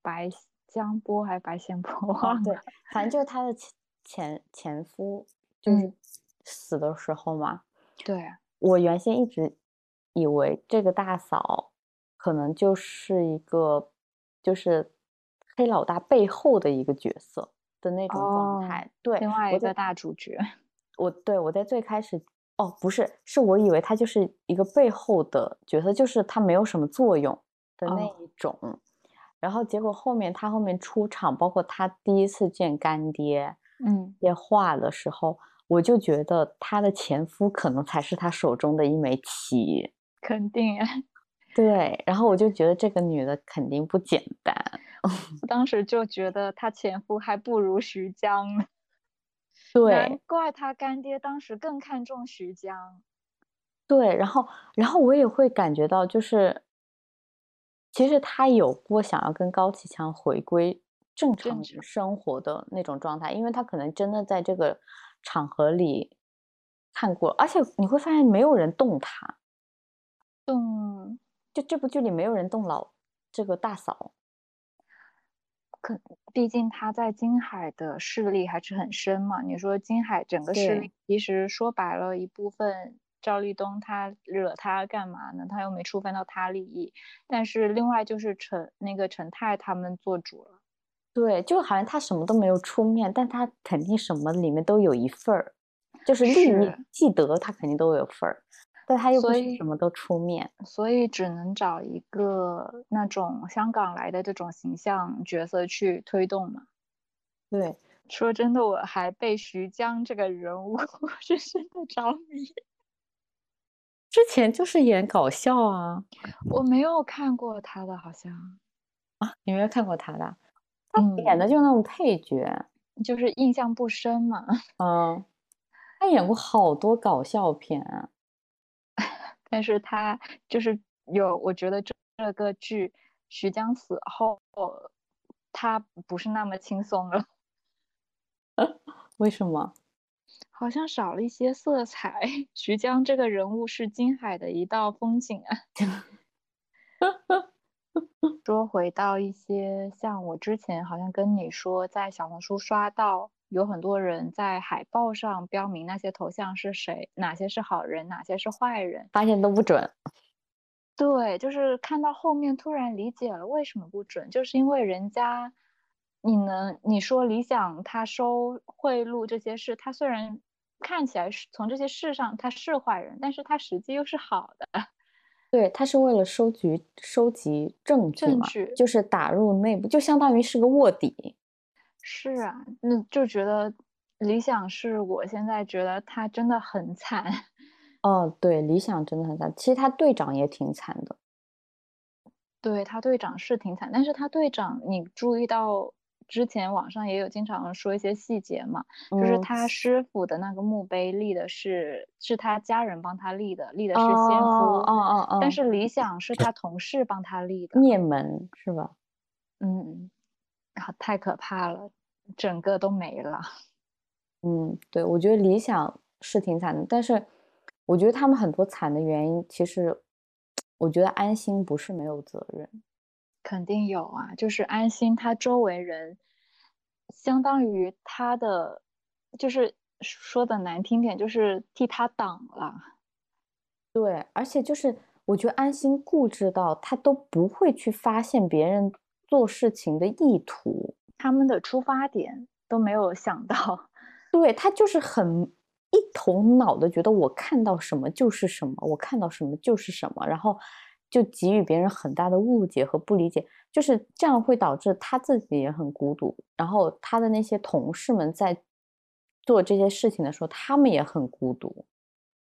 白江波还是白仙波，对了。，反正就是她的前前前夫，就是嗯死的时候嘛。对，我原先一直以为这个大嫂可能就是一个，就是黑老大背后的一个角色的那种状哦态。对，另外一个大主角。我对我在最开始哦，不是，是我以为他就是一个背后的角色，就是他没有什么作用的那哦一种。然后结果后面他后面出场，包括他第一次见干爹嗯，接话的时候，我就觉得她的前夫可能才是她手中的一枚棋。肯定啊。对，然后我就觉得这个女的肯定不简单。我当时就觉得她前夫还不如徐江呢。对难怪她干爹当时更看重徐江。对，然后然后我也会感觉到，就是其实她有过想要跟高启强回归正常正常生活的那种状态，因为她可能真的在这个场合里看过，而且你会发现没有人动他，动就这部剧里没有人动老这个大嫂。可毕竟他在金海的势力还是很深嘛。你说金海整个势力，其实说白了，一部分赵立东他惹他干嘛呢？他又没触犯到他利益。但是另外就是陈那个陈泰他们做主了。对，就好像他什么都没有出面，但他肯定什么里面都有一份儿，就是利益既得，他肯定都有份儿。但他又不是什么都出面，所以只能找一个那种香港来的这种形象角色去推动嘛。对，说真的，我还被徐江这个人物 深深的着迷。之前就是演搞笑啊，我没有看过他的，好像啊，你没有看过他的？他演的就那种配角，就是印象不深嘛。嗯，他演过好多搞笑片。但是他就是有，我觉得这这个剧徐江死后，他不是那么轻松了。为什么？好像少了一些色彩。徐江这个人物是金海的一道风景啊。说回到一些像我之前好像跟你说，在小红书刷到。有很多人在海报上标明那些头像是谁，哪些是好人，哪些是坏人，发现都不准。对，就是看到后面突然理解了为什么不准，就是因为人家，你能你说理想他收贿赂这些事，他虽然看起来是从这些事上他是坏人，但是他实际又是好的。对他是为了收集收集证据嘛，就是打入内部，就相当于是个卧底。是啊，那就觉得理想是我现在觉得他真的很惨。哦，对，理想真的很惨。其实他队长也挺惨的。对他队长是挺惨，但是他队长，你注意到之前网上也有经常说一些细节嘛，就是他师傅的那个墓碑立的是是他家人帮他立的，立的是先夫。哦哦哦。但是理想是他同事帮他立的。灭门是吧？嗯。太可怕了，整个都没了。嗯，对，我觉得理想是挺惨的，但是我觉得他们很多惨的原因，其实我觉得安心不是没有责任，肯定有啊。就是安心他周围人，相当于他的，就是说的难听点，就是替他挡了。对，而且就是我觉得安心固执到他都不会去发现别人。做事情的意图，他们的出发点都没有想到，对他就是很一头脑的觉得我看到什么就是什么，我看到什么就是什么，然后就给予别人很大的误解和不理解，就是这样会导致他自己也很孤独，然后他的那些同事们在做这些事情的时候，他们也很孤独，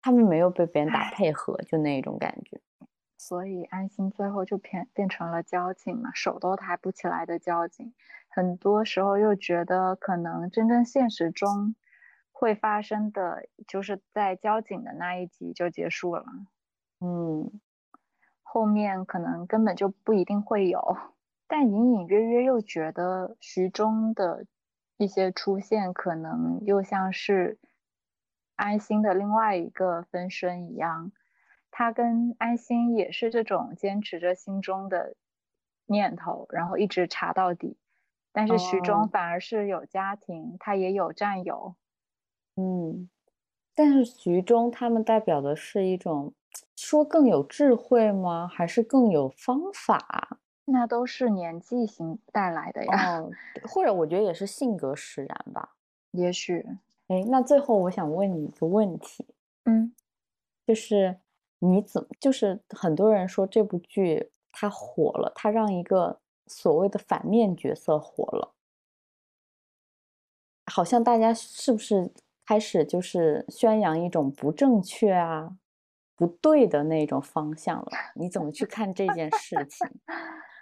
他们没有被别人打配合，就那一种感觉。所以安心最后就变变成了交警嘛，手都抬不起来的交警。很多时候又觉得可能真正现实中会发生的，就是在交警的那一集就结束了。嗯，后面可能根本就不一定会有，但隐隐约约又觉得徐忠的一些出现，可能又像是安心的另外一个分身一样。他跟安心也是这种坚持着心中的念头，然后一直查到底。但是徐忠反而是有家庭，他也有战友。嗯，但是徐忠他们代表的是一种说更有智慧吗？还是更有方法？那都是年纪型带来的呀。哦，或者我觉得也是性格使然吧。也许。哎，那最后我想问你一个问题。嗯，就是。你怎么就是很多人说这部剧它火了，它让一个所谓的反面角色火了，好像大家是不是开始就是宣扬一种不正确啊、不对的那种方向了？你怎么去看这件事情？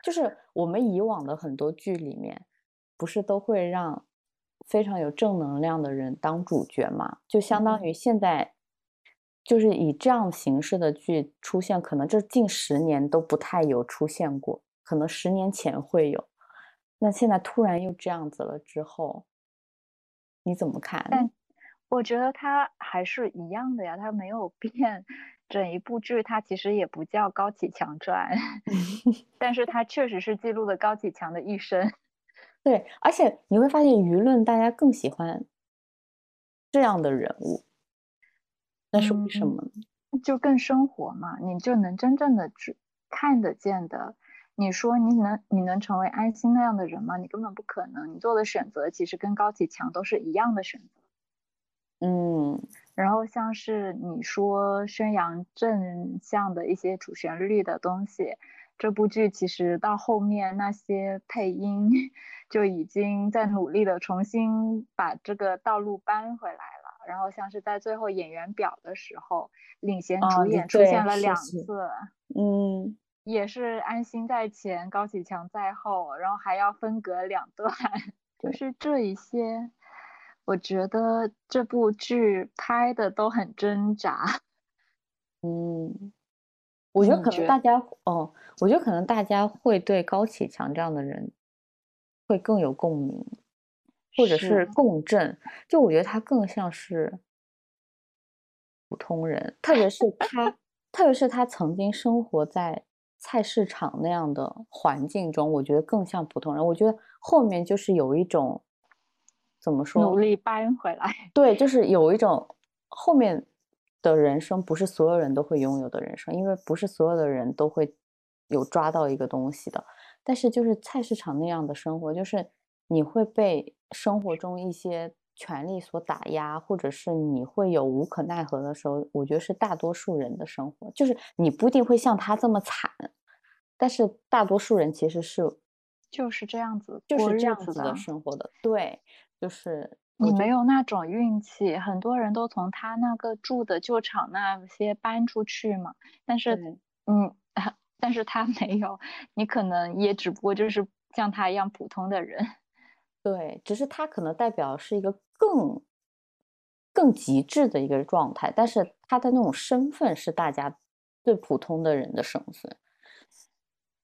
就是我们以往的很多剧里面，不是都会让非常有正能量的人当主角嘛？就相当于现在。就是以这样形式的剧出现，可能这近十年都不太有出现过，可能十年前会有，那现在突然又这样子了之后，你怎么看？但我觉得他还是一样的呀，他没有变。整一部剧它其实也不叫《高启强传 》，但是它确实是记录了高启强的一生。对，而且你会发现舆论大家更喜欢这样的人物，那是为什么呢？就更生活嘛，你就能真正的去看得见的。你说你能你能成为安心那样的人吗？你根本不可能。你做的选择其实跟高启强都是一样的选择。嗯。然后像是你说宣扬正向的一些主旋律的东西，这部剧其实到后面那些配音 就已经在努力的重新把这个道路搬回来了。然后像是在最后演员表的时候，领衔主演出现了两次，嗯，也是安心在前，高启强在后，然后还要分隔两段，就是这一些。我觉得这部剧拍的都很挣扎，嗯，我觉得可能大家哦，我觉得可能大家会对高启强这样的人会更有共鸣，或者是共振。就我觉得他更像是普通人，特别是他，特别是他曾经生活在菜市场那样的环境中，我觉得更像普通人。我觉得后面就是有一种。怎么说？努力搬回来。对，就是有一种后面的人生不是所有人都会拥有的人生，因为不是所有的人都会有抓到一个东西的。但是就是菜市场那样的生活，就是你会被生活中一些权利所打压，或者是你会有无可奈何的时候。我觉得是大多数人的生活，就是你不一定会像他这么惨，但是大多数人其实是就是这样子，就是这样子的生活的。对。就是你没有那种运气，很多人都从他那个住的旧厂那些搬出去嘛。但是，嗯，但是他没有，你可能也只不过就是像他一样普通的人。对，只是他可能代表是一个更更极致的一个状态，但是他的那种身份是大家最普通的人的身份。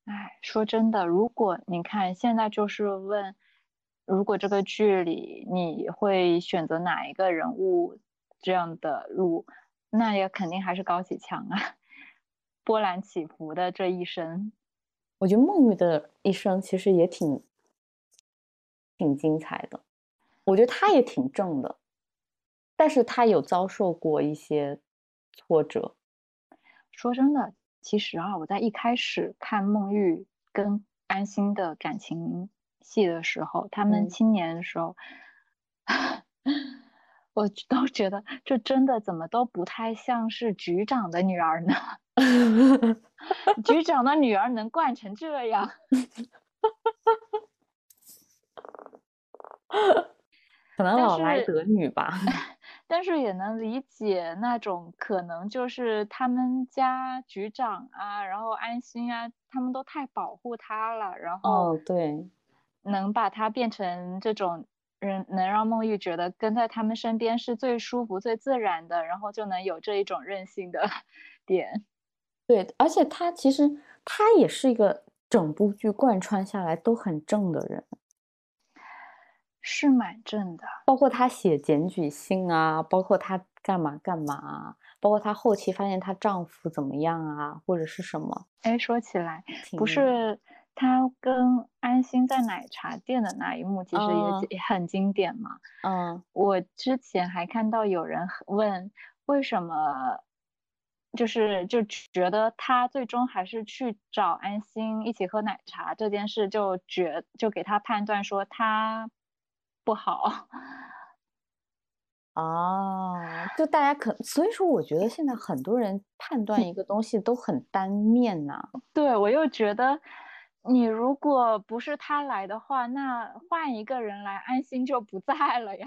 哎，说真的，如果你看现在就是问。如果这个剧里你会选择哪一个人物这样的路，那也肯定还是高启强啊，波澜起伏的这一生。我觉得孟玉的一生其实也挺挺精彩的，我觉得他也挺正的，但是他有遭受过一些挫折。说真的，其实啊，我在一开始看孟玉跟安心的感情。戏的时候，他们青年的时候，我都觉得这真的怎么都不太像是局长的女儿呢？局长的女儿能惯成这样？可能老来得女吧。但是也能理解那种可能，就是他们家局长啊，然后安心啊，他们都太保护他了，然后哦对。能把他变成这种人，能让孟玉觉得跟在他们身边是最舒服、最自然的，然后就能有这一种任性的 点。对，而且他其实他也是一个整部剧贯穿下来都很正的人，是蛮正的。包括他写检举信啊，包括他干嘛干嘛，包括他后期发现她丈夫怎么样啊，或者是什么。哎，说起来不是。他跟安心在奶茶店的那一幕，其实也也很经典嘛。嗯，我之前还看到有人问，为什么就是就觉得他最终还是去找安心一起喝奶茶这件事，就觉就给他判断说他不好。哦，就大家可所以说，我觉得现在很多人判断一个东西都很单面呐。对我又觉得。你如果不是他来的话，那换一个人来，安心就不在了呀。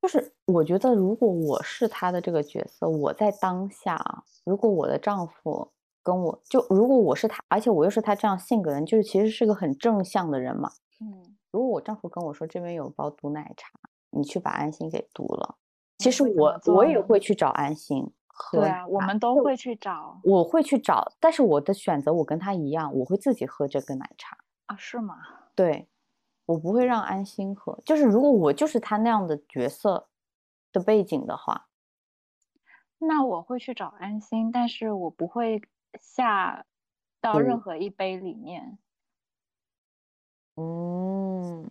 就是我觉得，如果我是他的这个角色，我在当下，如果我的丈夫跟我就，如果我是他，而且我又是他这样性格人，就是其实是个很正向的人嘛。嗯，如果我丈夫跟我说这边有包毒奶茶，你去把安心给毒了，其实我我也会去找安心。对啊，我们都会去找，我会去找，但是我的选择我跟他一样，我会自己喝这个奶茶啊？是吗？对，我不会让安心喝。就是如果我就是他那样的角色，的背景的话，那我会去找安心，但是我不会下到任何一杯里面。嗯，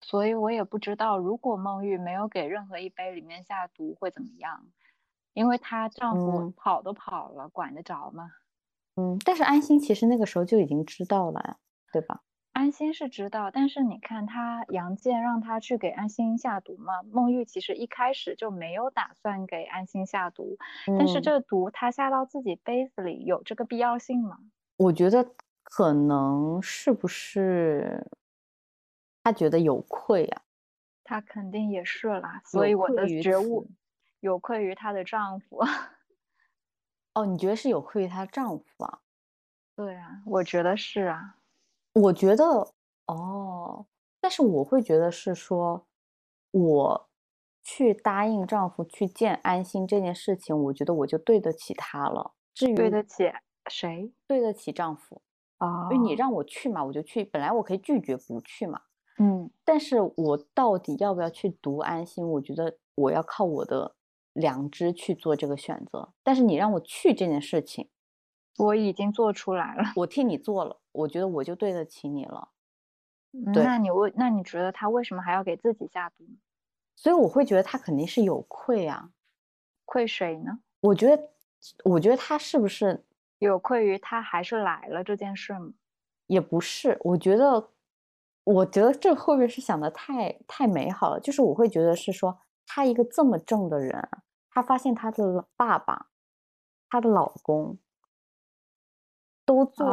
所以我也不知道，如果孟玉没有给任何一杯里面下毒会怎么样，因为她丈夫嗯跑都跑了，管得着吗？嗯，但是安心其实那个时候就已经知道了呀，对吧？安心是知道，但是你看他杨建让他去给安心下毒嘛，孟玉其实一开始就没有打算给安心下毒，但是嗯这毒他下到自己杯子里有这个必要性吗？我觉得可能是不是他觉得有愧啊？他肯定也是啦，所以我的觉悟此有愧于她的丈夫。哦，你觉得是有愧于她丈夫啊？对啊，我觉得是啊。我觉得哦，但是我会觉得是说，我去答应丈夫去见安心这件事情，我觉得我就对得起他了。至于对得起谁？对得起丈夫，啊因为你让我去嘛，我就去。本来我可以拒绝不去嘛，嗯，但是我到底要不要去读安心？我觉得我要靠我的良知去做这个选择。但是你让我去这件事情，我已经做出来了。我替你做了，我觉得我就对得起你了。那你为那你觉得他为什么还要给自己下毒？所以我会觉得他肯定是有愧啊。愧谁呢？我觉得，我觉得他是不是有愧于他还是来了这件事吗？也不是？我觉得，我觉得这会不会是想的太太美好了？就是我会觉得是说，他一个这么正的人，他发现他的爸爸、她的老公都做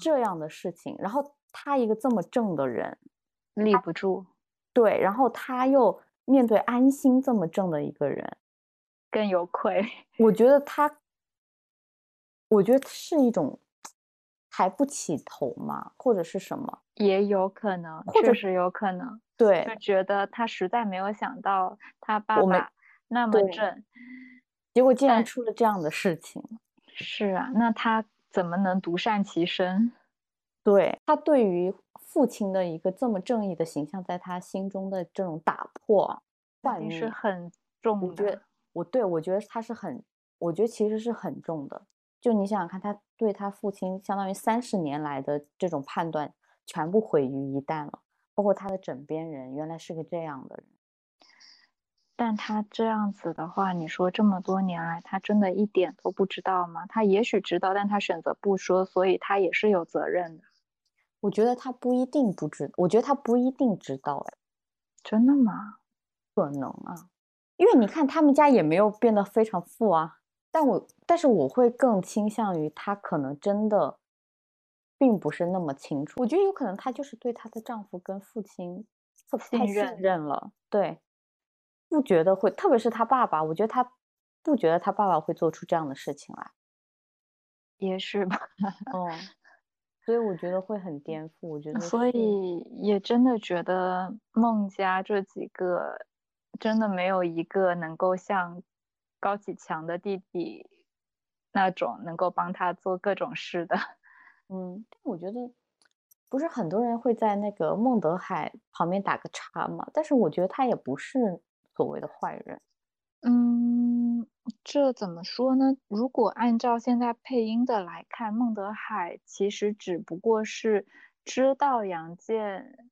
这样的事情，然后他一个这么正的人，立不住，对，然后他又面对安心这么正的一个人，更有愧。我觉得他，我觉得是一种抬不起头嘛，或者是什么？也有可能，或者确实有可能，对就，觉得他实在没有想到他爸爸那么正。结果竟然出了这样的事情。是啊，那他怎么能独善其身？对他对于父亲的一个这么正义的形象，在他心中的这种打破、肯定，是很重的。我对我觉得他是很，我觉得其实是很重的。就你想想看，他对他父亲相当于三十年来的这种判断，全部毁于一旦了。包括他的枕边人，原来是个这样的人。但他这样子的话，你说这么多年来，他真的一点都不知道吗？他也许知道，但他选择不说，所以他也是有责任的。我觉得他不一定不知，我觉得他不一定知道，哎，真的吗？可能啊，因为你看他们家也没有变得非常富啊。但我但是我会更倾向于她可能真的并不是那么清楚。我觉得有可能她就是对她的丈夫跟父亲特太信信任任了，对，不觉得会，特别是她爸爸，我觉得她不觉得她爸爸会做出这样的事情来。也是吧。哦，所以我觉得会很颠覆。我觉得所以也真的觉得孟家这几个真的没有一个能够像高启强的弟弟那种能够帮他做各种事的。嗯，但我觉得不是很多人会在那个孟德海旁边打个叉嘛，但是我觉得他也不是所谓的坏人。嗯，这怎么说呢？如果按照现在配音的来看，孟德海其实只不过是知道杨建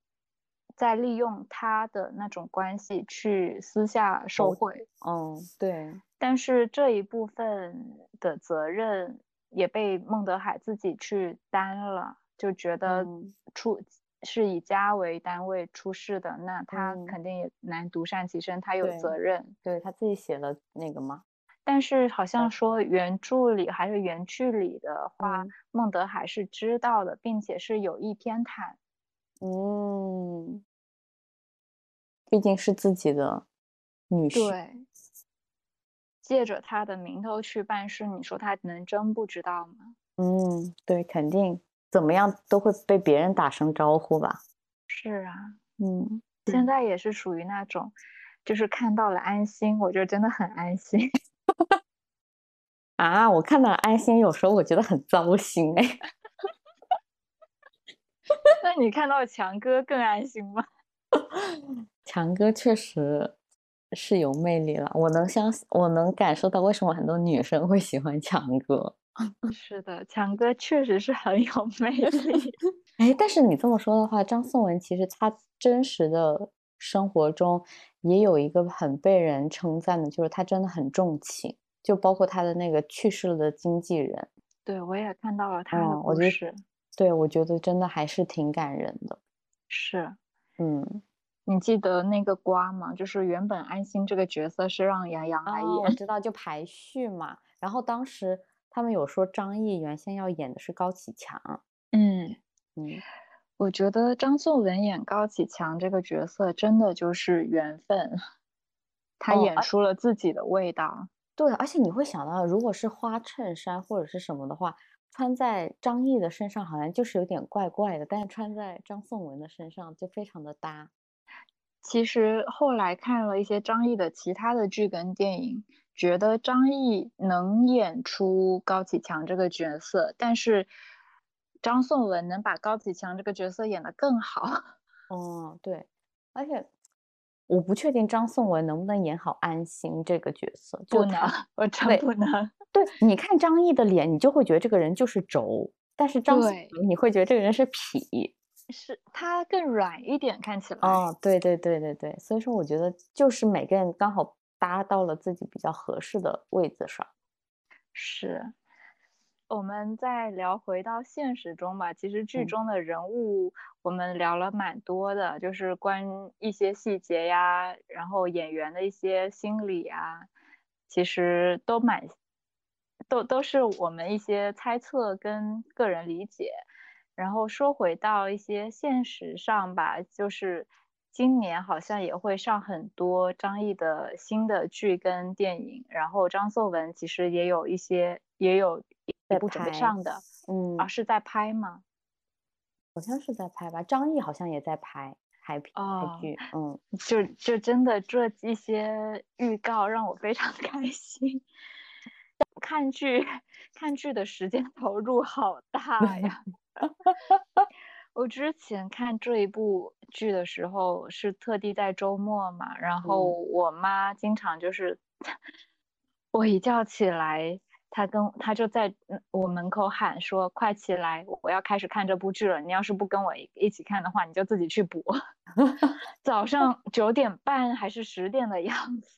在利用他的那种关系去私下受贿，嗯，对，但是这一部分的责任也被孟德海自己去担了，就觉得嗯。出是以家为单位出事的，那他嗯。肯定也难独善其身，他有责任。对他自己写了那个吗，但是好像说原著里还是原剧里的话，嗯。孟德海是知道的，并且是有意偏袒。嗯，毕竟是自己的女婿，对，借着他的名头去办事，你说他能真不知道吗？嗯，对，肯定怎么样都会被别人打声招呼吧。是啊，嗯，现在也是属于那种，就是看到了安心，我就真的很安心。啊，我看到安心，有时候我觉得很糟心哎。那你看到强哥更安心吗？强哥确实，是有魅力了。我能相信，我能感受到为什么很多女生会喜欢强哥。是的，强哥确实是很有魅力。哎，但是你这么说的话，张颂文其实他真实的生活中也有一个很被人称赞的，就是他真的很重情，就包括他的那个去世了的经纪人。对，我也看到了他的故事。对，我觉得真的还是挺感人的。是，嗯，你记得那个瓜吗？就是原本安心这个角色是让杨洋来演，我知道，就排序嘛。然后当时他们有说张译原先要演的是高启强。嗯嗯，我觉得张颂文演高启强这个角色真的就是缘分，他演出了自己的味道。对，而且你会想到，如果是花衬衫或者是什么的话。穿在张译的身上好像就是有点怪怪的，但是穿在张颂文的身上就非常的搭。其实后来看了一些张译的其他的剧跟电影，觉得张译能演出高启强这个角色，但是张颂文能把高启强这个角色演得更好。哦，对，而且。我不确定张颂文能不能演好安心这个角色，不能，我真不能。对，你看张译的脸，你就会觉得这个人就是轴，但是张颂文你会觉得这个人是痞，是它更软一点，看起来。哦，对对对对对，所以说我觉得就是每个人刚好搭到了自己比较合适的位置上，是。我们再聊回到现实中吧。其实剧中的人物，我们聊了蛮多的，就是关一些细节呀，然后演员的一些心理啊，其实都蛮，都都是我们一些猜测跟个人理解。然后说回到一些现实上吧，就是今年好像也会上很多张译的新的剧跟电影，然后张颂文其实也有一些，也有。在准备上的，嗯，啊，是在拍吗？好像是在拍吧。张译好像也在拍拍拍剧，嗯，就就真的这一些预告让我非常开心。看剧看剧的时间投入好大呀！我之前看这一部剧的时候是特地在周末嘛，然后我妈经常就是我一觉起来。她跟她就在我门口喊说：“快起来，我要开始看这部剧了。你要是不跟我一起看的话，你就自己去补。”早上九点半还是十点的样子，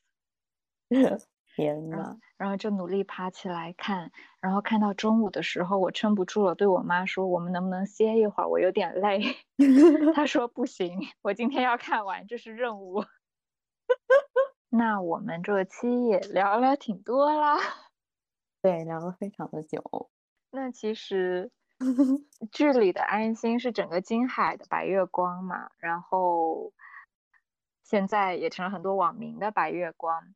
天呐，然后就努力爬起来看，然后看到中午的时候，我撑不住了，对我妈说：“我们能不能歇一会儿？我有点累。”她说：“不行，我今天要看完，这是任务。”那我们这期也聊了挺多啦。对，聊了非常的久。那其实剧里的安心是整个金海的白月光嘛，然后现在也成了很多网民的白月光。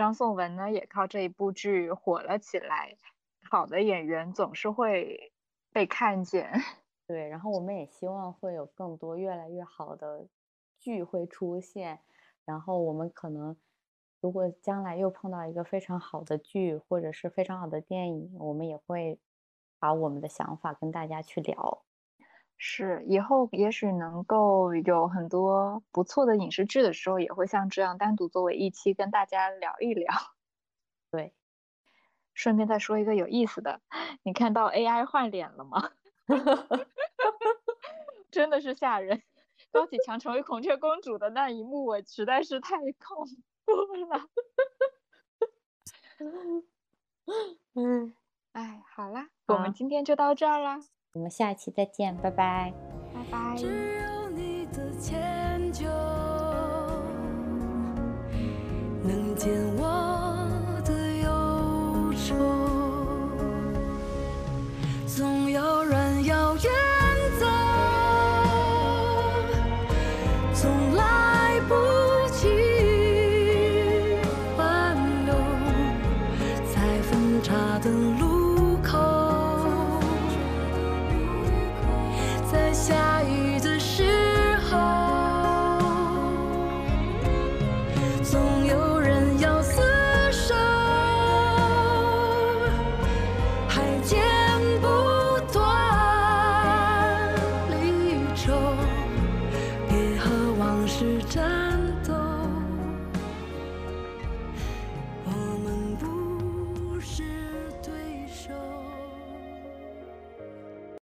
张颂文呢，也靠这一部剧火了起来。好的演员总是会被看见。对，然后我们也希望会有更多越来越好的剧会出现，然后我们可能。如果将来又碰到一个非常好的剧，或者是非常好的电影，我们也会把我们的想法跟大家去聊。是，以后也许能够有很多不错的影视剧的时候，也会像这样单独作为一期跟大家聊一聊。对，顺便再说一个有意思的，你看到 AI 换脸了吗？真的是吓人！高启强成为孔雀公主的那一幕，我实在是太恐怖。了，嗯，哎，好啦，我们今天就到这儿啦，我们下期再见拜拜。拜拜。只有你的迁就能见我